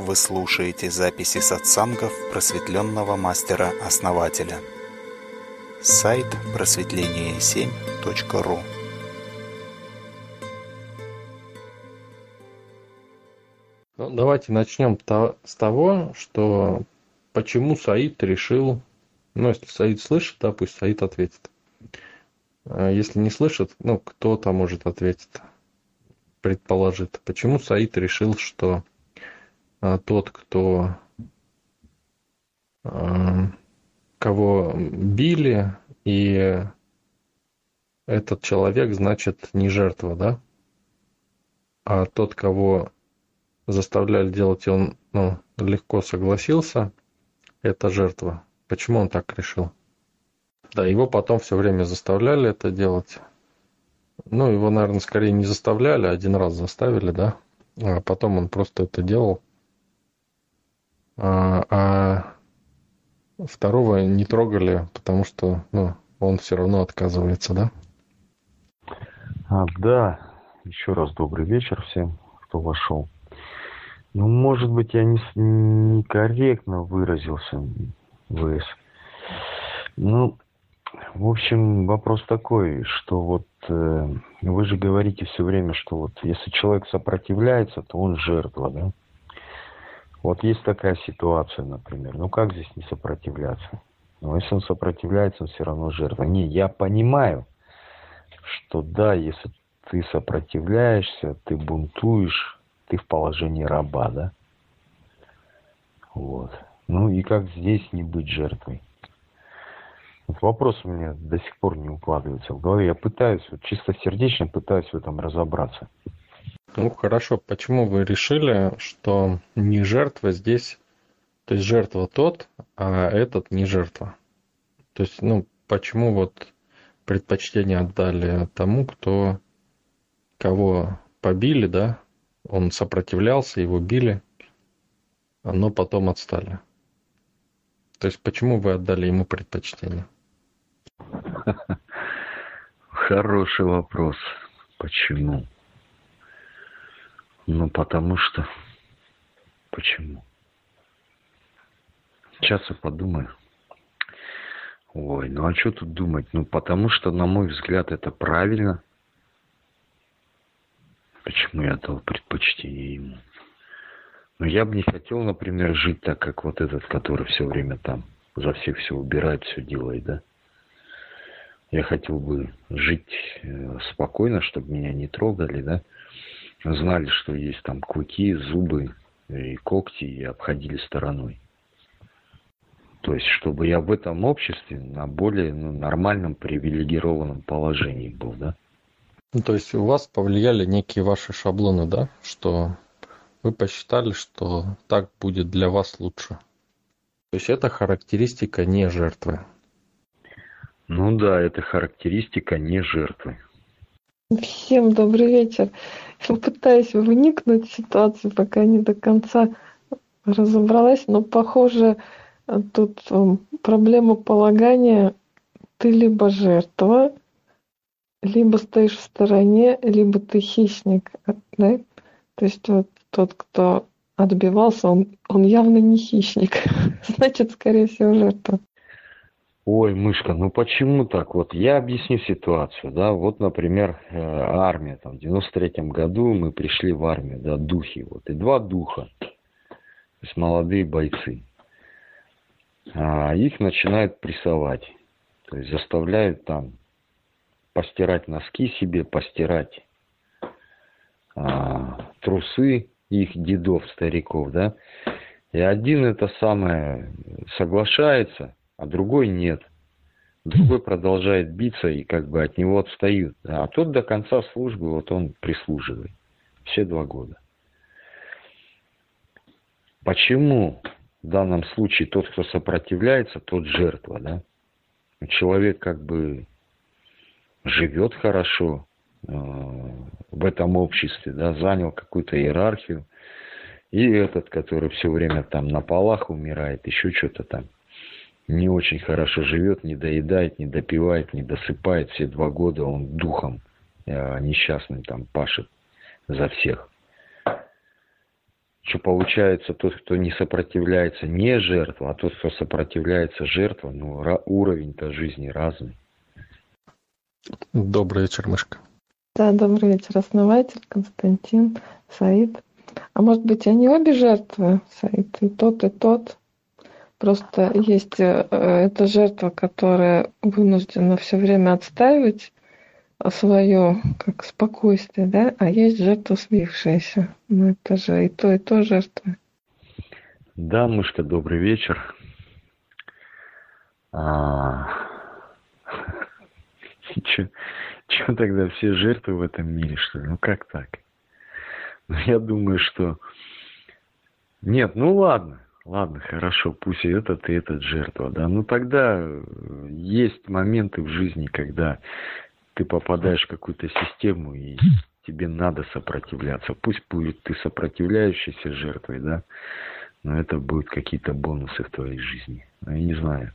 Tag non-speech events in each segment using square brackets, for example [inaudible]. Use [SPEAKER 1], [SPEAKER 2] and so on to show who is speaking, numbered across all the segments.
[SPEAKER 1] Вы слушаете записи сатсангов просветленного мастера-основателя. Сайт просветление7.ру
[SPEAKER 2] ну, Давайте начнем с того, что почему Саид решил, ну, если Саид слышит, да, пусть Саид ответит. А если не слышит, ну, кто-то может ответить, предположит. Почему Саид решил, что тот, кто а, кого били, и этот человек, значит, не жертва, да? А тот, кого заставляли делать, и он ну, легко согласился, это жертва. Почему он так решил? Да, его потом все время заставляли это делать. Ну, его, наверное, скорее не заставляли, а один раз заставили, да. А потом он просто это делал. А, а второго не трогали, потому что, ну, он все равно отказывается, да?
[SPEAKER 3] А, да, еще раз добрый вечер всем, кто вошел. Ну, может быть, я не, некорректно выразился, ВС. Ну, в общем, вопрос такой, что вот э, вы же говорите все время, что вот если человек сопротивляется, то он жертва, да? Вот есть такая ситуация, например. Ну как здесь не сопротивляться? Но если он сопротивляется, он все равно жертва. Не, я понимаю, что да, если ты сопротивляешься, ты бунтуешь, ты в положении раба, да? Вот. Ну и как здесь не быть жертвой? Вот вопрос у меня до сих пор не укладывается в голове. Я пытаюсь, вот чисто сердечно пытаюсь в этом разобраться.
[SPEAKER 2] Ну хорошо, почему вы решили, что не жертва здесь, то есть жертва тот, а этот не жертва? То есть, ну, почему вот предпочтение отдали тому, кто кого побили, да, он сопротивлялся, его били, но потом отстали. То есть почему вы отдали ему предпочтение? [laughs]
[SPEAKER 3] Хороший вопрос. Почему? Ну, потому что... Почему? Сейчас я подумаю. Ой, ну а что тут думать? Ну, потому что, на мой взгляд, это правильно. Почему я дал предпочтение ему? Ну, я бы не хотел, например, жить так, как вот этот, который все время там за всех все убирает, все делает, да? Я хотел бы жить э, спокойно, чтобы меня не трогали, да? Знали, что есть там клыки, зубы и когти, и обходили стороной. То есть, чтобы я в этом обществе на более ну, нормальном, привилегированном положении был, да?
[SPEAKER 2] Ну, то есть у вас повлияли некие ваши шаблоны, да? Что вы посчитали, что так будет для вас лучше. То есть это характеристика не жертвы.
[SPEAKER 3] Ну да, это характеристика не жертвы.
[SPEAKER 4] Всем добрый вечер. Я пытаюсь вникнуть в ситуацию, пока не до конца разобралась, но похоже, тут эм, проблема полагания ты либо жертва, либо стоишь в стороне, либо ты хищник. Да? То есть вот тот, кто отбивался, он, он явно не хищник. [laughs] Значит, скорее всего, жертва.
[SPEAKER 3] Ой, мышка, ну почему так? Вот я объясню ситуацию, да, вот, например, э, армия, там, в 93-м году мы пришли в армию, да, духи, вот, и два духа, то есть молодые бойцы. А их начинают прессовать, то есть заставляют там постирать носки себе, постирать а, трусы их дедов, стариков, да, и один это самое соглашается – а другой нет. Другой продолжает биться и как бы от него отстают. А тот до конца службы, вот он прислуживает. Все два года. Почему в данном случае тот, кто сопротивляется, тот жертва, да? Человек как бы живет хорошо э, в этом обществе, да, занял какую-то иерархию. И этот, который все время там на полах умирает, еще что-то там не очень хорошо живет, не доедает, не допивает, не досыпает. Все два года он духом э, несчастным там пашет за всех. Что получается, тот, кто не сопротивляется, не жертва, а тот, кто сопротивляется, жертва, ну, уровень-то жизни разный.
[SPEAKER 2] Добрый вечер, Мышка.
[SPEAKER 4] Да, добрый вечер, основатель Константин, Саид. А может быть, они обе жертвы, Саид, и тот, и тот? Просто есть э, эта жертва, которая вынуждена все время отстаивать свое как спокойствие, да, а есть жертва слившаяся. Ну это же и то, и то жертва.
[SPEAKER 3] Да, мышка, добрый вечер. А... [laughs] Че тогда все жертвы в этом мире, что ли? Ну как так? Ну, я думаю, что... Нет, ну ладно, ладно, хорошо, пусть и этот, и этот жертва, да. Ну тогда э, есть моменты в жизни, когда ты попадаешь в какую-то систему, и тебе надо сопротивляться. Пусть будет ты сопротивляющейся жертвой, да, но это будут какие-то бонусы в твоей жизни. Я не знаю.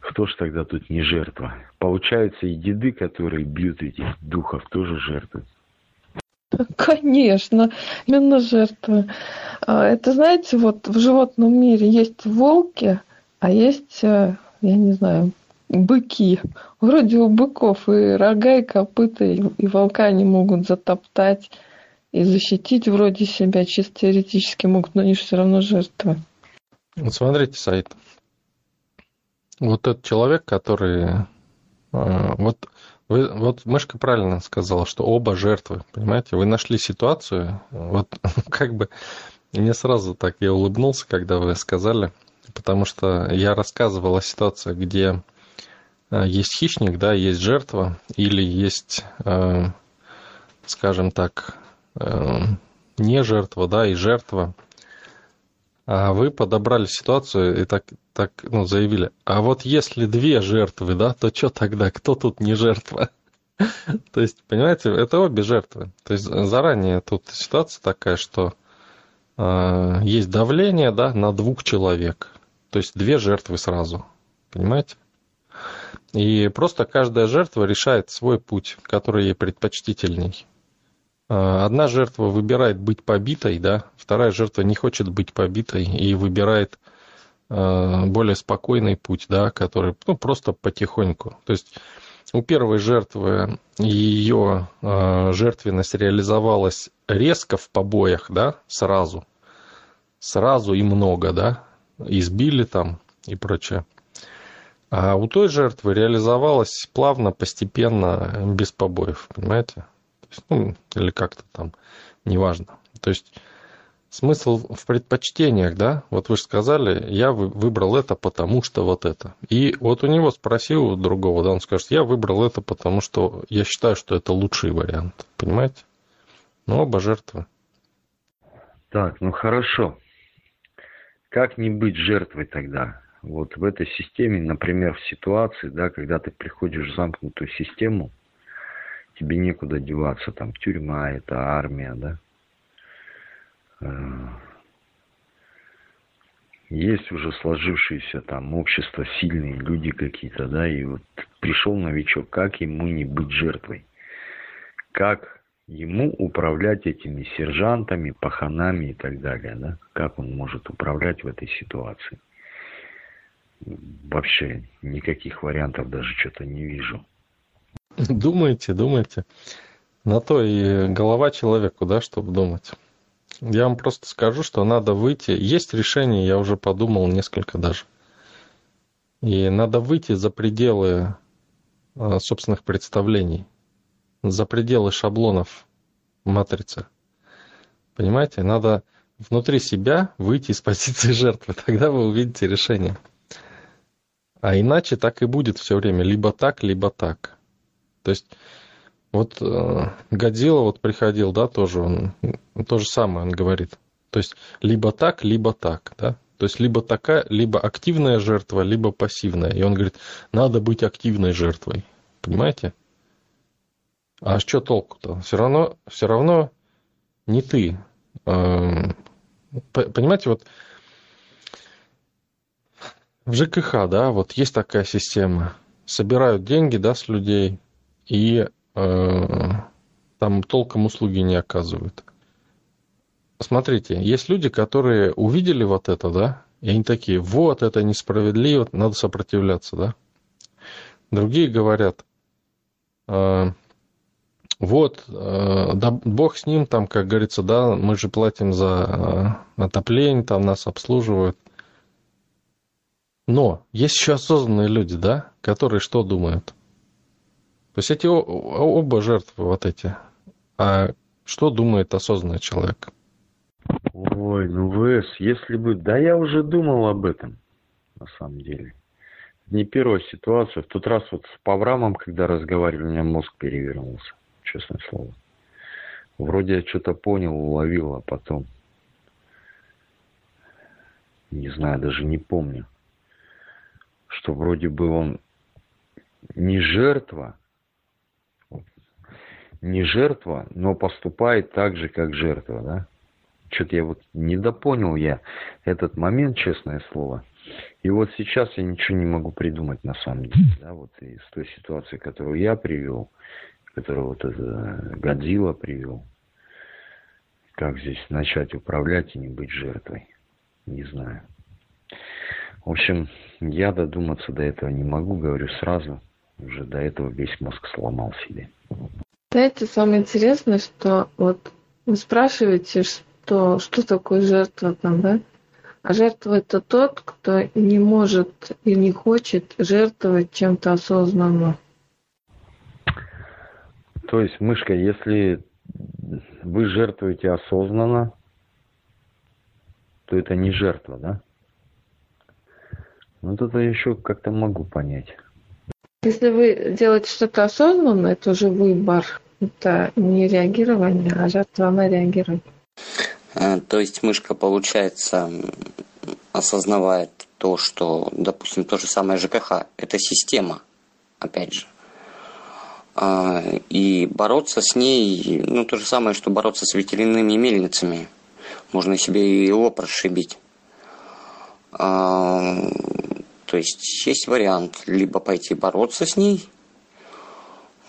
[SPEAKER 3] Кто ж тогда тут не жертва? Получается, и деды, которые бьют этих духов, тоже жертвы. [laughs]
[SPEAKER 4] Конечно, именно жертвы. А, это, знаете, вот в животном мире есть волки, а есть, э, я не знаю, быки. Вроде у быков и рога, и копыта, и, волка они могут затоптать и защитить вроде себя, чисто теоретически могут, но они же все равно жертвы.
[SPEAKER 2] Вот смотрите, Саид. Вот этот человек, который... А, вот, вы, вот Мышка правильно сказала, что оба жертвы, понимаете? Вы нашли ситуацию, вот [laughs] как бы... Мне сразу так, я улыбнулся, когда вы сказали, потому что я рассказывал о ситуации, где Э, есть хищник, да, есть жертва, или есть, э, скажем так, э, не жертва, да, и жертва. А вы подобрали ситуацию и так, так ну, заявили, а вот если две жертвы, да, то что тогда, кто тут не жертва? [laughs] То есть, понимаете, это обе жертвы. То есть заранее тут ситуация такая, что э, есть давление да, на двух человек. То есть две жертвы сразу. Понимаете? И просто каждая жертва решает свой путь, который ей предпочтительней. А, одна жертва выбирает быть побитой, да, вторая жертва не хочет быть побитой и выбирает а, более спокойный путь, да, который ну, просто потихоньку. То есть у первой жертвы ее а, жертвенность реализовалась резко в побоях, да, сразу. Сразу и много, да, избили там и прочее. А у той жертвы реализовалось плавно, постепенно, без побоев, понимаете? То есть, ну, или как-то там, неважно. То есть смысл в предпочтениях, да? Вот вы же сказали, я выбрал это, потому что вот это. И вот у него спросил у другого, да, он скажет, я выбрал это, потому что я считаю, что это лучший вариант. Понимаете? Ну, оба жертвы.
[SPEAKER 3] Так, ну хорошо. Как не быть жертвой тогда? Вот в этой системе, например, в ситуации, да, когда ты приходишь в замкнутую систему, тебе некуда деваться, там тюрьма, это армия, да. Э, есть уже сложившееся там общество, сильные люди какие-то, да, и вот пришел новичок, как ему не быть жертвой? Как ему управлять этими сержантами, паханами и так далее, да? Как он может управлять в этой ситуации? вообще никаких вариантов даже что-то не вижу. [laughs]
[SPEAKER 2] Думаете, думаете. На то и голова человеку, да, чтобы думать. Я вам просто скажу, что надо выйти. Есть решение, я уже подумал несколько даже. И надо выйти за пределы а, собственных представлений, за пределы шаблонов матрицы. Понимаете, надо внутри себя выйти из [laughs] позиции жертвы, тогда вы увидите решение. А иначе так и будет все время, либо так, либо так. То есть вот э, Годзилла вот приходил, да, тоже он, то же самое он говорит. То есть либо так, либо так, да. То есть либо такая, либо активная жертва, либо пассивная. И он говорит, надо быть активной жертвой. Понимаете? А что толку-то? Все равно, все равно не ты. Эм, понимаете, вот в ЖКХ, да, вот есть такая система. Собирают деньги, да, с людей, и э, там толком услуги не оказывают. смотрите, есть люди, которые увидели вот это, да, и они такие, вот, это несправедливо, надо сопротивляться, да. Другие говорят, э, вот, э, да, бог с ним, там, как говорится, да, мы же платим за э, отопление, там нас обслуживают. Но есть еще осознанные люди, да, которые что думают? То есть эти оба жертвы вот эти. А что думает осознанный человек?
[SPEAKER 3] Ой, ну ВС, если бы... Да я уже думал об этом, на самом деле. Не первая ситуация. В тот раз вот с Паврамом, когда разговаривали, у меня мозг перевернулся, честное слово. Вроде я что-то понял, уловил, а потом... Не знаю, даже не помню что вроде бы он не жертва, не жертва, но поступает так же, как жертва, да? Что-то я вот не допонял я этот момент, честное слово. И вот сейчас я ничего не могу придумать на самом деле, да, вот из той ситуации, которую я привел, которую вот это Годзилла привел. Как здесь начать управлять и не быть жертвой? Не знаю. В общем, я додуматься до этого не могу, говорю сразу. Уже до этого весь мозг сломал себе.
[SPEAKER 4] Знаете, самое интересное, что вот вы спрашиваете, что, что такое жертва там, да? А жертва это тот, кто не может и не хочет жертвовать чем-то осознанно.
[SPEAKER 3] То есть, мышка, если вы жертвуете осознанно, то это не жертва, да? Ну, это еще как-то могу понять.
[SPEAKER 4] Если вы делаете что-то осознанно, это уже выбор. Это не реагирование, а жертва, она реагирует.
[SPEAKER 5] А, то есть мышка, получается, осознавает то, что, допустим, то же самое ЖКХ, это система, опять же. А, и бороться с ней, ну, то же самое, что бороться с ветряными мельницами. Можно себе и лоб расшибить. То есть есть вариант либо пойти бороться с ней,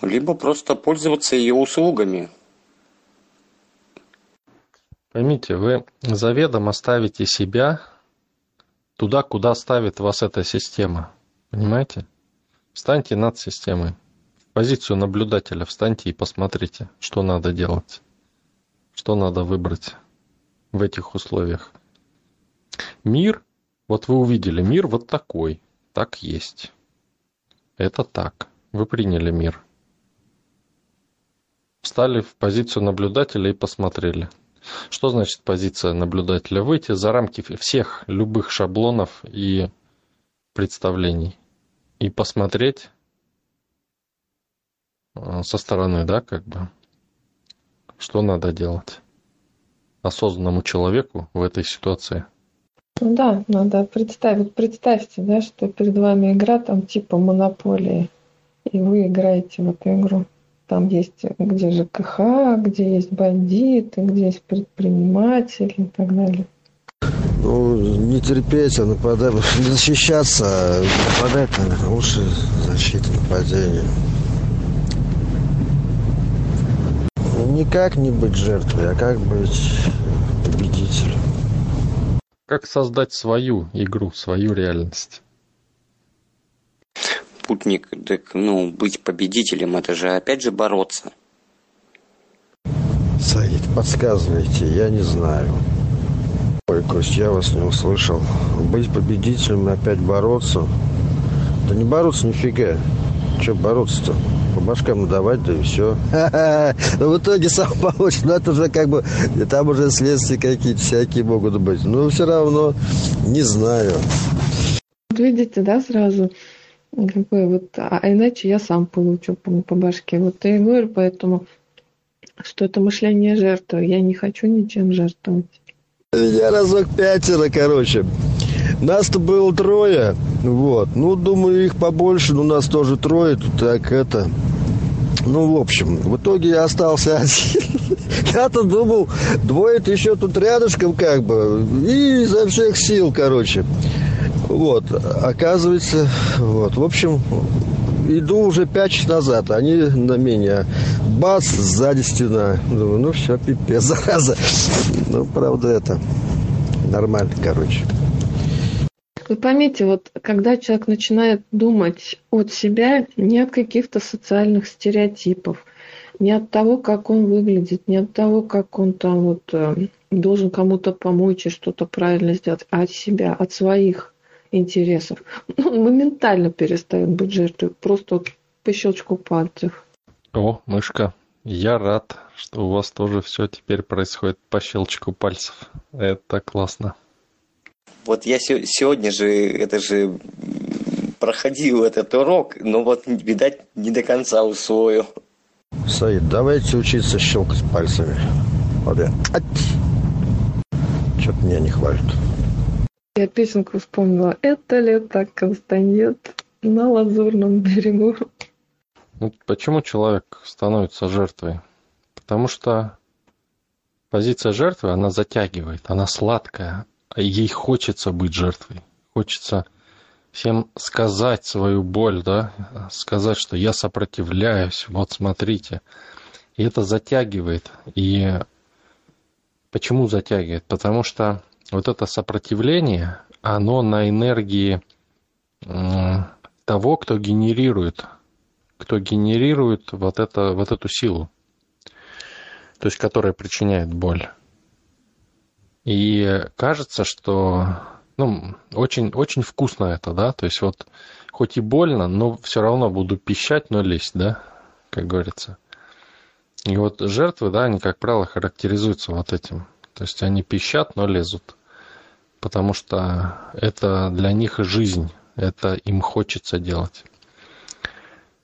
[SPEAKER 5] либо просто пользоваться ее услугами.
[SPEAKER 2] Поймите, вы заведомо ставите себя туда, куда ставит вас эта система. Понимаете? Встаньте над системой. В позицию наблюдателя встаньте и посмотрите, что надо делать. Что надо выбрать в этих условиях. Мир вот вы увидели мир вот такой, так есть. Это так. Вы приняли мир. Встали в позицию наблюдателя и посмотрели. Что значит позиция наблюдателя? Выйти за рамки всех любых шаблонов и представлений. И посмотреть э, со стороны, да, как бы, что надо делать осознанному человеку в этой ситуации.
[SPEAKER 4] Ну да, надо представить, представьте, да, что перед вами игра там типа монополии, и вы играете в эту игру. Там есть где ЖКХ, где есть бандиты, где есть предприниматели и так далее.
[SPEAKER 6] Ну, не терпеть, а нападать, не [laughs] защищаться, а нападать, наверное, лучше защита, нападения. Никак не быть жертвой, а как быть победителем.
[SPEAKER 2] Как создать свою игру, свою реальность?
[SPEAKER 5] Путник, так, ну, быть победителем, это же опять же бороться.
[SPEAKER 6] Саид, подсказывайте, я не знаю. Ой, Кость, я вас не услышал. Быть победителем и опять бороться? Да не бороться нифига. Че бороться-то? По башкам надавать, да и все. [laughs] Но в итоге сам [laughs] получишь. Но это уже как бы, там уже следствия какие-то всякие могут быть. Но все равно не знаю.
[SPEAKER 4] Видите, да, сразу? Какой вот, а иначе я сам получу по, по башке. Вот я и говорю, поэтому, что это мышление жертвы. Я не хочу ничем жертвовать.
[SPEAKER 6] Я разок пятеро, короче. Нас-то было трое, вот. Ну, думаю, их побольше, но нас тоже трое, тут так это... Ну, в общем, в итоге я остался [laughs] один. Я-то думал, двое-то еще тут рядышком как бы. И изо всех сил, короче. Вот, оказывается, вот, в общем, иду уже пять часов назад, они на меня. Бац, сзади стена. Думаю, ну все, пипец, зараза. Ну, правда, это нормально, короче.
[SPEAKER 4] Вы поймите, вот когда человек начинает думать от себя, не от каких-то социальных стереотипов, не от того, как он выглядит, не от того, как он там вот э, должен кому-то помочь и что-то правильно сделать, а от себя, от своих интересов. [laughs] Он моментально перестает быть жертвой, просто вот по щелчку пальцев.
[SPEAKER 2] О, мышка, я рад, что у вас тоже все теперь происходит по щелчку пальцев. Это классно.
[SPEAKER 5] Вот я сегодня же, это же проходил этот урок, но вот, видать, не до конца усвоил.
[SPEAKER 6] Саид, давайте учиться щелкать пальцами. Вот я. Что-то меня не хвалит.
[SPEAKER 4] Я песенку вспомнила. Это лето, Констанет на лазурном берегу.
[SPEAKER 2] Ну, почему человек становится жертвой? Потому что позиция жертвы, она затягивает, она сладкая, ей хочется быть жертвой. Хочется всем сказать свою боль, да, сказать, что я сопротивляюсь, вот смотрите. И это затягивает. И почему затягивает? Потому что вот это сопротивление, оно на энергии того, кто генерирует, кто генерирует вот, это, вот эту силу, то есть которая причиняет боль. И кажется, что ну, очень, очень вкусно это, да, то есть вот хоть и больно, но все равно буду пищать, но лезть, да, как говорится. И вот жертвы, да, они, как правило, характеризуются вот этим. То есть они пищат, но лезут потому что это для них жизнь, это им хочется делать.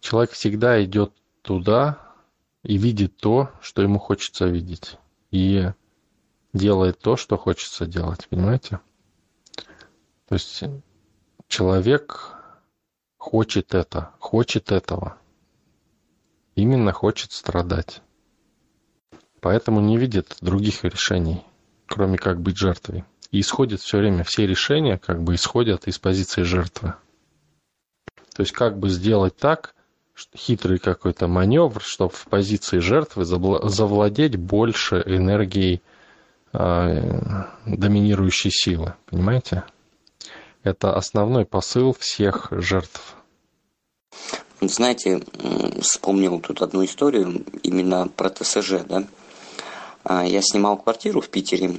[SPEAKER 2] Человек всегда идет туда и видит то, что ему хочется видеть, и делает то, что хочется делать, понимаете? То есть человек хочет это, хочет этого. Именно хочет страдать. Поэтому не видит других решений, кроме как быть жертвой. И исходит все время, все решения как бы исходят из позиции жертвы. То есть как бы сделать так, хитрый какой-то маневр, чтобы в позиции жертвы завладеть больше энергией доминирующей силы. Понимаете? Это основной посыл всех жертв.
[SPEAKER 5] Знаете, вспомнил тут одну историю именно про ТСЖ, да. А, я снимал квартиру в Питере,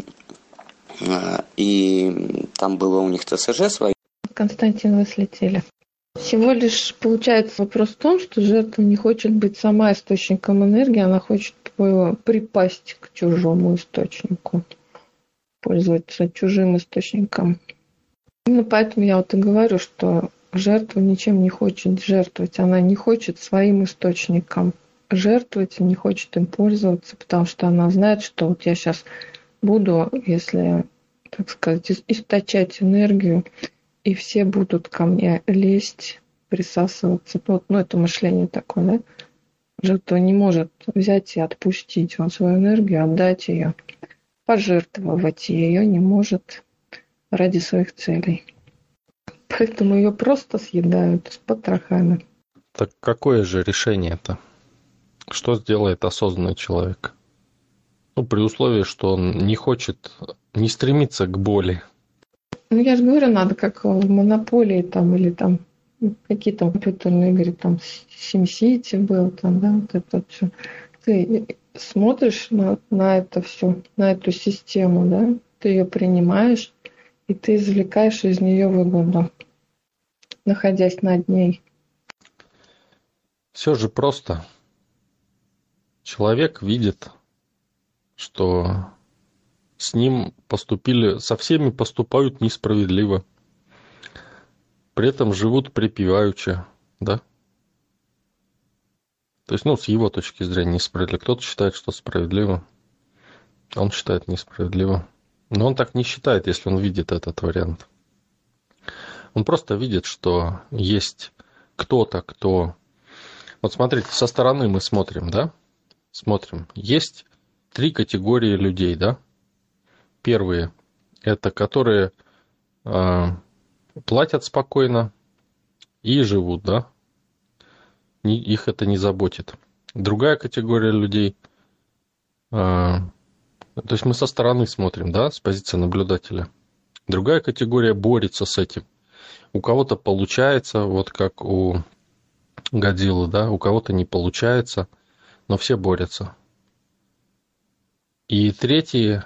[SPEAKER 5] а, и там было у них ТСЖ свое.
[SPEAKER 4] Константин, вы слетели. Всего лишь получается вопрос в том, что жертва не хочет быть сама источником энергии, она хочет припасть к чужому источнику, пользоваться чужим источником. Именно поэтому я вот и говорю, что жертва ничем не хочет жертвовать, она не хочет своим источником жертвовать, не хочет им пользоваться, потому что она знает, что вот я сейчас буду, если, так сказать, источать энергию, и все будут ко мне лезть, присасываться. Вот, ну, это мышление такое, да? Жертва не может взять и отпустить он свою энергию, отдать ее, пожертвовать ее не может ради своих целей. Поэтому ее просто съедают с потрохами.
[SPEAKER 2] Так какое же решение это? Что сделает осознанный человек? Ну, при условии, что он не хочет, не стремится к боли.
[SPEAKER 4] Ну, я же говорю, надо как в монополии там или там какие-то компьютерные игры, там SimCity был, там, да, вот это все. Ты смотришь на, на это все, на эту систему, да, ты ее принимаешь, и ты извлекаешь из нее выгоду, находясь над ней.
[SPEAKER 2] Все же просто. Человек видит что с ним поступили, со всеми поступают несправедливо. При этом живут припеваючи, да? То есть, ну, с его точки зрения несправедливо. Кто-то считает, что справедливо, а он считает несправедливо. Но он так не считает, если он видит этот вариант. Он просто видит, что есть кто-то, кто... Вот смотрите, со стороны мы смотрим, да? Смотрим. Есть три категории людей, да. Первые – это которые э, платят спокойно и живут, да. их это не заботит. Другая категория людей, а, то есть мы со стороны смотрим, да, с позиции наблюдателя. Другая категория борется с этим. У кого-то получается, вот как у Годзиллы, да, у кого-то не получается, но все борются. И третий,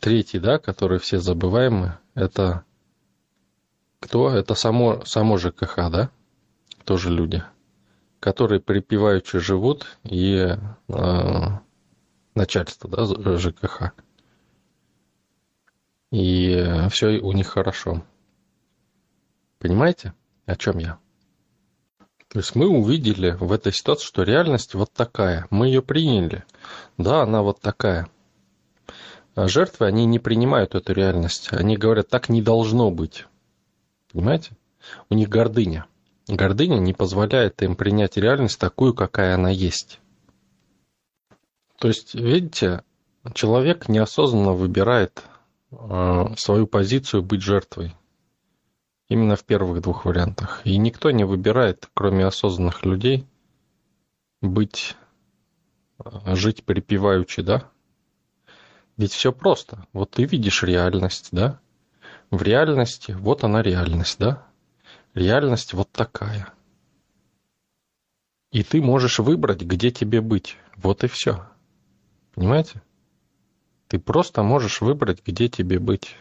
[SPEAKER 2] третий, да, который все забываем, это кто? Это само, само ЖКХ, да? Тоже люди, которые припеваючи живут и э, начальство, да, ЖКХ. И все у них хорошо. Понимаете, о чем я? То есть мы увидели в этой ситуации, что реальность вот такая. Мы ее приняли. Да, она вот такая. А жертвы, они не принимают эту реальность. Они говорят, так не должно быть. Понимаете? У них гордыня. Гордыня не позволяет им принять реальность такую, какая она есть. То есть, видите, человек неосознанно выбирает э, свою позицию быть жертвой. Именно в первых двух вариантах. И никто не выбирает, кроме осознанных людей, быть, э, жить припеваючи, да? Ведь все просто. Вот ты видишь реальность, да? В реальности, вот она реальность, да? Реальность вот такая. И ты можешь выбрать, где тебе быть. Вот и все. Понимаете? Ты просто можешь выбрать, где тебе быть.